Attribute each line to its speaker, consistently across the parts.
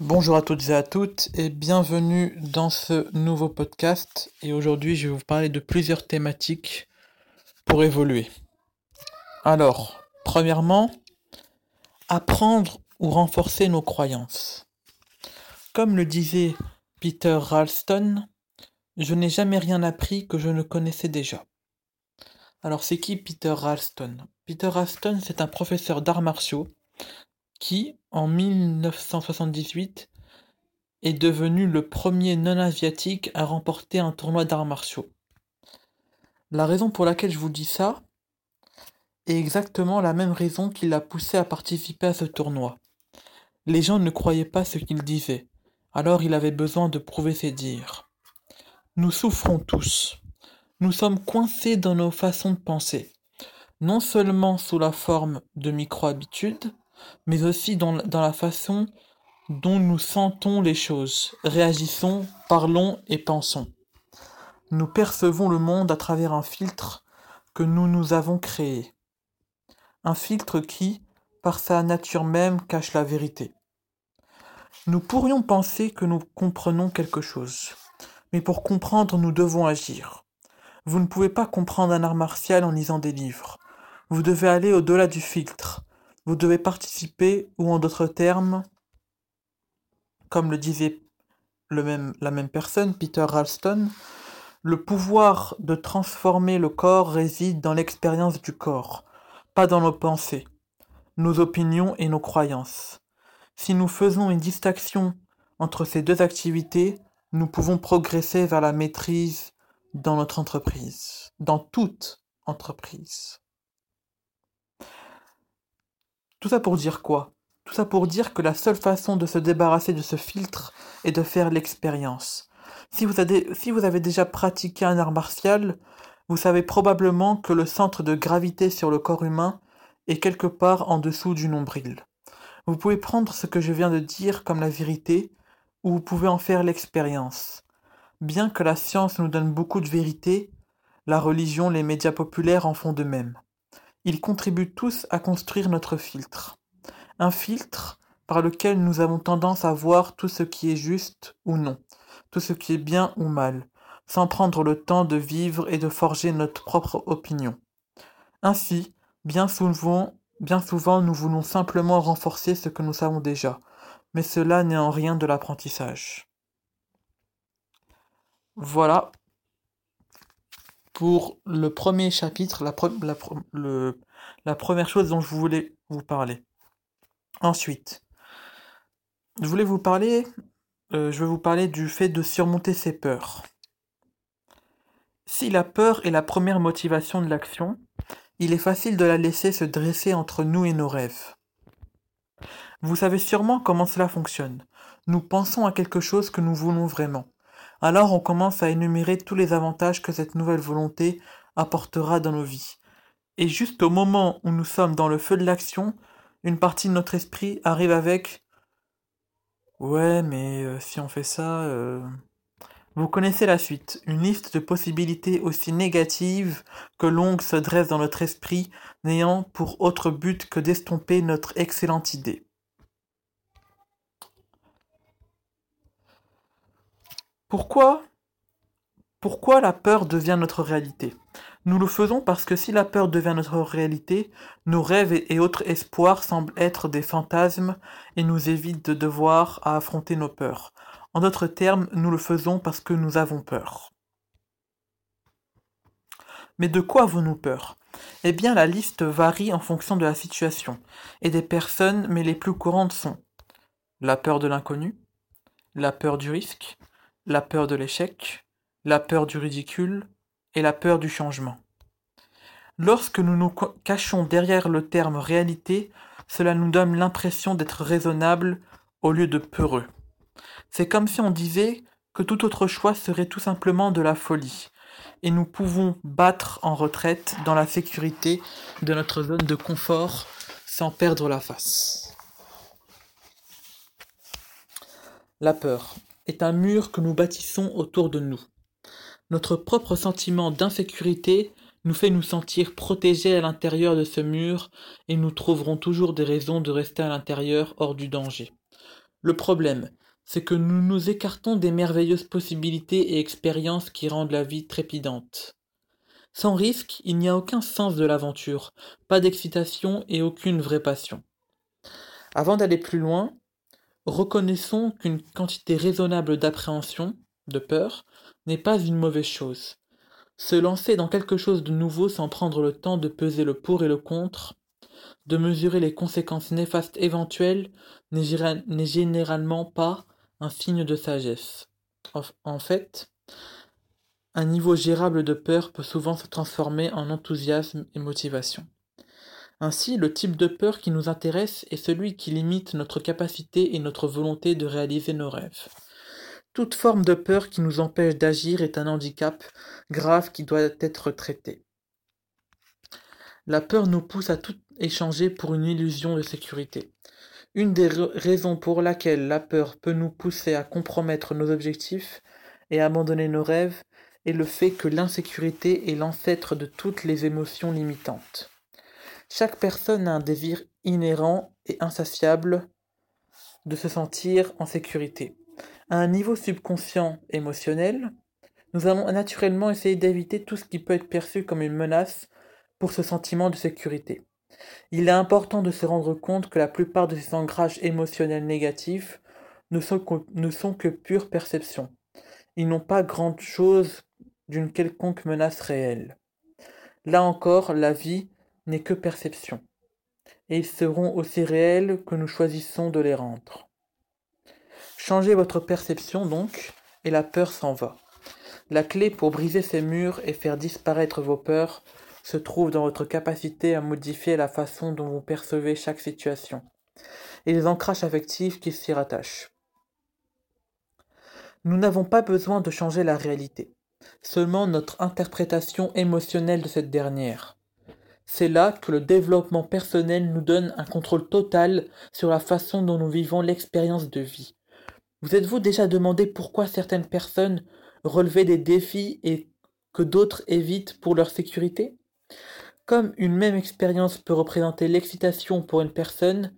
Speaker 1: Bonjour à toutes et à toutes et bienvenue dans ce nouveau podcast. Et aujourd'hui, je vais vous parler de plusieurs thématiques pour évoluer. Alors, premièrement, apprendre ou renforcer nos croyances. Comme le disait Peter Ralston, je n'ai jamais rien appris que je ne connaissais déjà. Alors, c'est qui Peter Ralston? Peter Ralston, c'est un professeur d'arts martiaux qui, en 1978, est devenu le premier non-asiatique à remporter un tournoi d'arts martiaux. La raison pour laquelle je vous dis ça est exactement la même raison qui l'a poussé à participer à ce tournoi. Les gens ne croyaient pas ce qu'il disait, alors il avait besoin de prouver ses dires. Nous souffrons tous. Nous sommes coincés dans nos façons de penser, non seulement sous la forme de micro-habitudes, mais aussi dans, la façon dont nous sentons les choses, réagissons, parlons et pensons. Nous percevons le monde à travers un filtre que nous nous avons créé. Un filtre qui, par sa nature même, cache la vérité. Nous pourrions penser que nous comprenons quelque chose, mais pour comprendre, nous devons agir. Vous ne pouvez pas comprendre un art martial en lisant des livres. Vous devez aller au-delà du filtre, vous devez participer, ou en d'autres termes, comme le disait la même personne, Peter Ralston, le pouvoir de transformer le corps réside dans l'expérience du corps, pas dans nos pensées, nos opinions et nos croyances. Si nous faisons une distinction entre ces deux activités, nous pouvons progresser vers la maîtrise dans notre entreprise, dans toute entreprise. Tout ça pour dire quoi? Tout ça pour dire que la seule façon de se débarrasser de ce filtre est de faire l'expérience. Si vous, avez, déjà pratiqué un art martial, vous savez probablement que le centre de gravité sur le corps humain est quelque part en dessous du nombril. Vous pouvez prendre ce que je viens de dire comme la vérité, ou vous pouvez en faire l'expérience. Bien que la science nous donne beaucoup de vérité, la religion, les médias populaires en font de même. Ils contribuent tous à construire notre filtre. Un filtre par lequel nous avons tendance à voir tout ce qui est juste ou non, tout ce qui est bien ou mal, sans prendre le temps de vivre et de forger notre propre opinion. Ainsi, bien souvent, bien souvent nous voulons simplement renforcer ce que nous savons déjà, mais cela n'est en rien de l'apprentissage. Voilà pour le premier chapitre, la, première chose dont je voulais vous parler. Ensuite, je voulais vous parler, euh, je vais vous parler du fait de surmonter ses peurs. Si la peur est la première motivation de l'action, il est facile de la laisser se dresser entre nous et nos rêves. Vous savez sûrement comment cela fonctionne. Nous pensons à quelque chose que nous voulons vraiment. Alors on commence à énumérer tous les avantages que cette nouvelle volonté apportera dans nos vies. Et juste au moment où nous sommes dans le feu de l'action, une partie de notre esprit arrive avec Ouais, mais euh, si on fait ça... Euh, vous connaissez la suite, une liste de possibilités aussi négatives que longues se dresse dans notre esprit, n'ayant pour autre but que d'estomper notre excellente idée. Pourquoi Pourquoi la peur devient notre réalité? Nous le faisons parce que si la peur devient notre réalité, nos rêves et autres espoirs semblent être des fantasmes et nous évitent de devoir affronter nos peurs. En d'autres termes, nous le faisons parce que nous avons peur. Mais de quoi avons-nous peur? Eh bien, la liste varie en fonction de la situation et des personnes, mais les plus courantes sont la peur de l'inconnu, la peur du risque, la peur de l'échec, la peur du ridicule et la peur du changement. Lorsque nous nous cachons derrière le terme réalité, cela nous donne l'impression d'être raisonnable au lieu de peureux. C'est comme si on disait que tout autre choix serait tout simplement de la folie, et nous pouvons battre en retraite dans la sécurité de notre zone de confort sans perdre la face. La peur est un mur que nous bâtissons autour de nous. Notre propre sentiment d'insécurité nous fait nous sentir protégés à l'intérieur de ce mur et nous trouverons toujours des raisons de rester à l'intérieur hors du danger. Le problème, c'est que nous nous écartons des merveilleuses possibilités et expériences qui rendent la vie trépidante. Sans risque, il n'y a aucun sens de l'aventure, pas d'excitation et aucune vraie passion. Avant d'aller plus loin, reconnaissons qu'une quantité raisonnable d'appréhension, de peur, n'est pas une mauvaise chose. Se lancer dans quelque chose de nouveau sans prendre le temps de peser le pour et le contre, de mesurer les conséquences néfastes éventuelles, n'est généralement pas un signe de sagesse. En fait, un niveau gérable de peur peut souvent se transformer en enthousiasme et motivation. Ainsi, le type de peur qui nous intéresse est celui qui limite notre capacité et notre volonté de réaliser nos rêves. Toute forme de peur qui nous empêche d'agir est un handicap grave qui doit être traité. La peur nous pousse à tout échanger pour une illusion de sécurité. Une des raisons pour laquelle la peur peut nous pousser à compromettre nos objectifs et abandonner nos rêves est le fait que l'insécurité est l'ancêtre de toutes les émotions limitantes. Chaque personne a un désir inhérent et insatiable de se sentir en sécurité. À un niveau subconscient émotionnel, nous allons naturellement essayer d'éviter tout ce qui peut être perçu comme une menace pour ce sentiment de sécurité. Il est important de se rendre compte que la plupart de ces ancrages émotionnels négatifs ne sont que, pure perception. Ils n'ont pas grand-chose d'une quelconque menace réelle. Là encore, la vie n'est que perception, et ils seront aussi réels que nous choisissons de les rendre. Changez votre perception donc, et la peur s'en va. La clé pour briser ces murs et faire disparaître vos peurs se trouve dans votre capacité à modifier la façon dont vous percevez chaque situation, et les ancrages affectifs qui s'y rattachent. Nous n'avons pas besoin de changer la réalité, seulement notre interprétation émotionnelle de cette dernière. C'est là que le développement personnel nous donne un contrôle total sur la façon dont nous vivons l'expérience de vie. Vous êtes-vous déjà demandé pourquoi certaines personnes relevaient des défis et que d'autres évitent pour leur sécurité? Comme une même expérience peut représenter l'excitation pour une personne,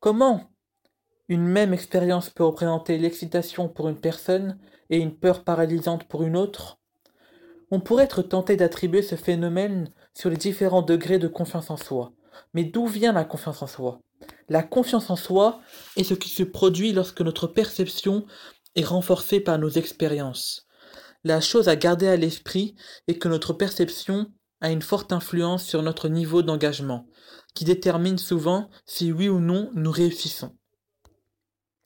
Speaker 1: comment une même expérience peut représenter l'excitation pour une personne et une peur paralysante pour une autre? On pourrait être tenté d'attribuer ce phénomène sur les différents degrés de confiance en soi. Mais d'où vient la confiance en soi? La confiance en soi est ce qui se produit lorsque notre perception est renforcée par nos expériences. La chose à garder à l'esprit est que notre perception a une forte influence sur notre niveau d'engagement, qui détermine souvent si oui ou non nous réussissons.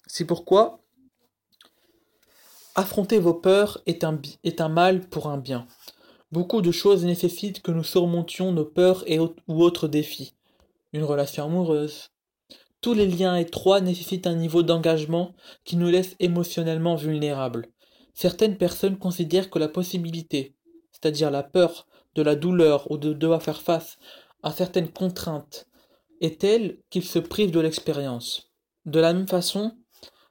Speaker 1: C'est pourquoi affronter vos peurs est un, est un mal pour un bien. Beaucoup de choses nécessitent que nous surmontions nos peurs et ou autres défis. Une relation amoureuse. Tous les liens étroits nécessitent un niveau d'engagement qui nous laisse émotionnellement vulnérables. Certaines personnes considèrent que la possibilité, c'est-à-dire la peur de la douleur ou de devoir faire face à certaines contraintes, est telle qu'ils se privent de l'expérience. De la même façon,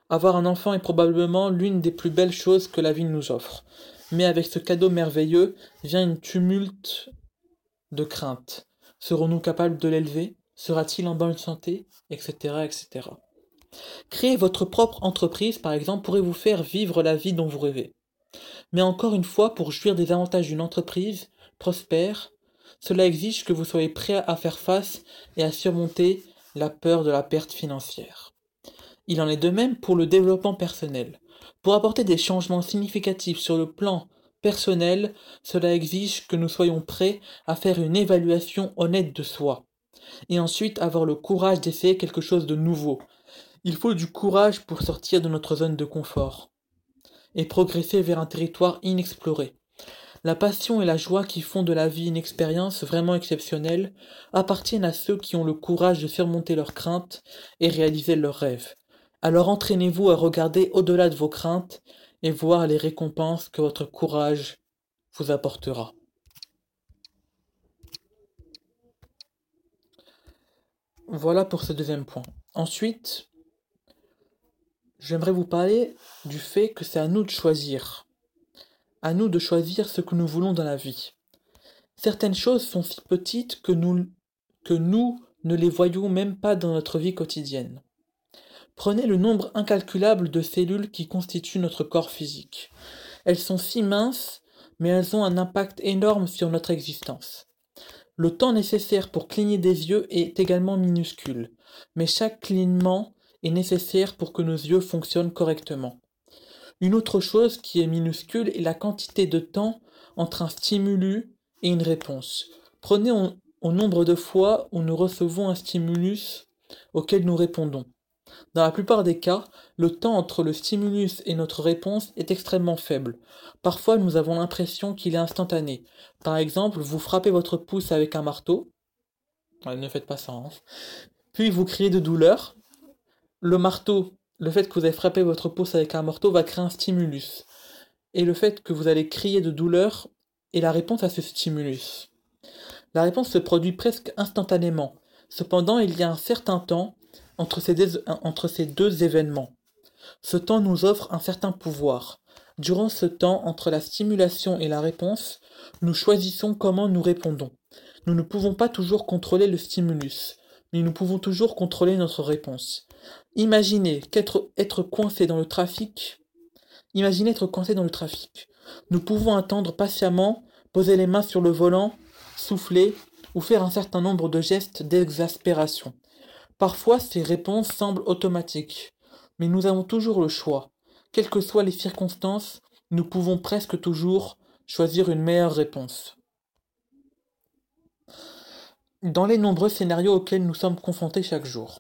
Speaker 1: avoir un enfant est probablement l'une des plus belles choses que la vie nous offre. Mais avec ce cadeau merveilleux vient une tumulte de crainte. Serons-nous capables de l'élever? Sera-t-il en bonne santé? Etc. etc. Créer votre propre entreprise, par exemple, pourrait vous faire vivre la vie dont vous rêvez. Mais encore une fois, pour jouir des avantages d'une entreprise prospère, cela exige que vous soyez prêt à faire face et à surmonter la peur de la perte financière. Il en est de même pour le développement personnel. Pour apporter des changements significatifs sur le plan personnel, cela exige que nous soyons prêts à faire une évaluation honnête de soi, et ensuite avoir le courage d'essayer quelque chose de nouveau. Il faut du courage pour sortir de notre zone de confort et progresser vers un territoire inexploré. La passion et la joie qui font de la vie une expérience vraiment exceptionnelle appartiennent à ceux qui ont le courage de surmonter leurs craintes et réaliser leurs rêves. Alors entraînez-vous à regarder au-delà de vos craintes et voir les récompenses que votre courage vous apportera. Voilà pour ce deuxième point. Ensuite, j'aimerais vous parler du fait que c'est à nous de choisir. À nous de choisir ce que nous voulons dans la vie. Certaines choses sont si petites que nous, que nous ne les voyons même pas dans notre vie quotidienne. Prenez le nombre incalculable de cellules qui constituent notre corps physique. Elles sont si minces, mais elles ont un impact énorme sur notre existence. Le temps nécessaire pour cligner des yeux est également minuscule, mais chaque clignement est nécessaire pour que nos yeux fonctionnent correctement. Une autre chose qui est minuscule est la quantité de temps entre un stimulus et une réponse. Prenez au nombre de fois où nous recevons un stimulus auquel nous répondons. Dans la plupart des cas, le temps entre le stimulus et notre réponse est extrêmement faible. Parfois, nous avons l'impression qu'il est instantané. Par exemple, vous frappez votre pouce avec un marteau. ne faites pas ça. Hein. Puis vous criez de douleur. Le marteau, le fait que vous avez frappé votre pouce avec un marteau va créer un stimulus. Et le fait que vous allez crier de douleur est la réponse à ce stimulus. La réponse se produit presque instantanément. Cependant, il y a un certain temps entre ces, deux, entre ces deux événements. Ce temps nous offre un certain pouvoir. Durant ce temps, entre la stimulation et la réponse, nous choisissons comment nous répondons. Nous ne pouvons pas toujours contrôler le stimulus, mais nous pouvons toujours contrôler notre réponse. Imaginez qu'être être coincé dans le trafic. Imaginez être coincé dans le trafic. Nous pouvons attendre patiemment, poser les mains sur le volant, souffler ou faire un certain nombre de gestes d'exaspération. Parfois ces réponses semblent automatiques, mais nous avons toujours le choix. Quelles que soient les circonstances, nous pouvons presque toujours choisir une meilleure réponse. Dans les nombreux scénarios auxquels nous sommes confrontés chaque jour,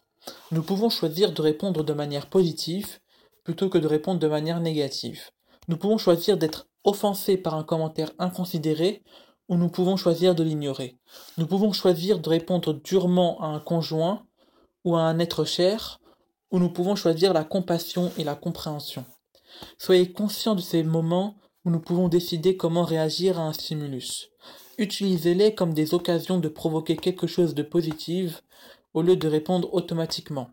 Speaker 1: nous pouvons choisir de répondre de manière positive plutôt que de répondre de manière négative. Nous pouvons choisir d'être offensés par un commentaire inconsidéré ou nous pouvons choisir de l'ignorer. Nous pouvons choisir de répondre durement à un conjoint ou à un être cher, où nous pouvons choisir la compassion et la compréhension. Soyez conscients de ces moments où nous pouvons décider comment réagir à un stimulus. Utilisez-les comme des occasions de provoquer quelque chose de positif au lieu de répondre automatiquement.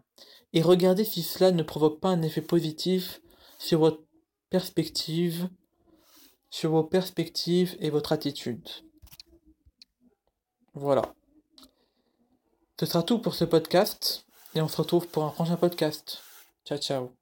Speaker 1: Et regardez si cela ne provoque pas un effet positif sur votre perspective, sur vos perspectives et votre attitude. Voilà. Ce sera tout pour ce podcast et on se retrouve pour un prochain podcast. Ciao ciao.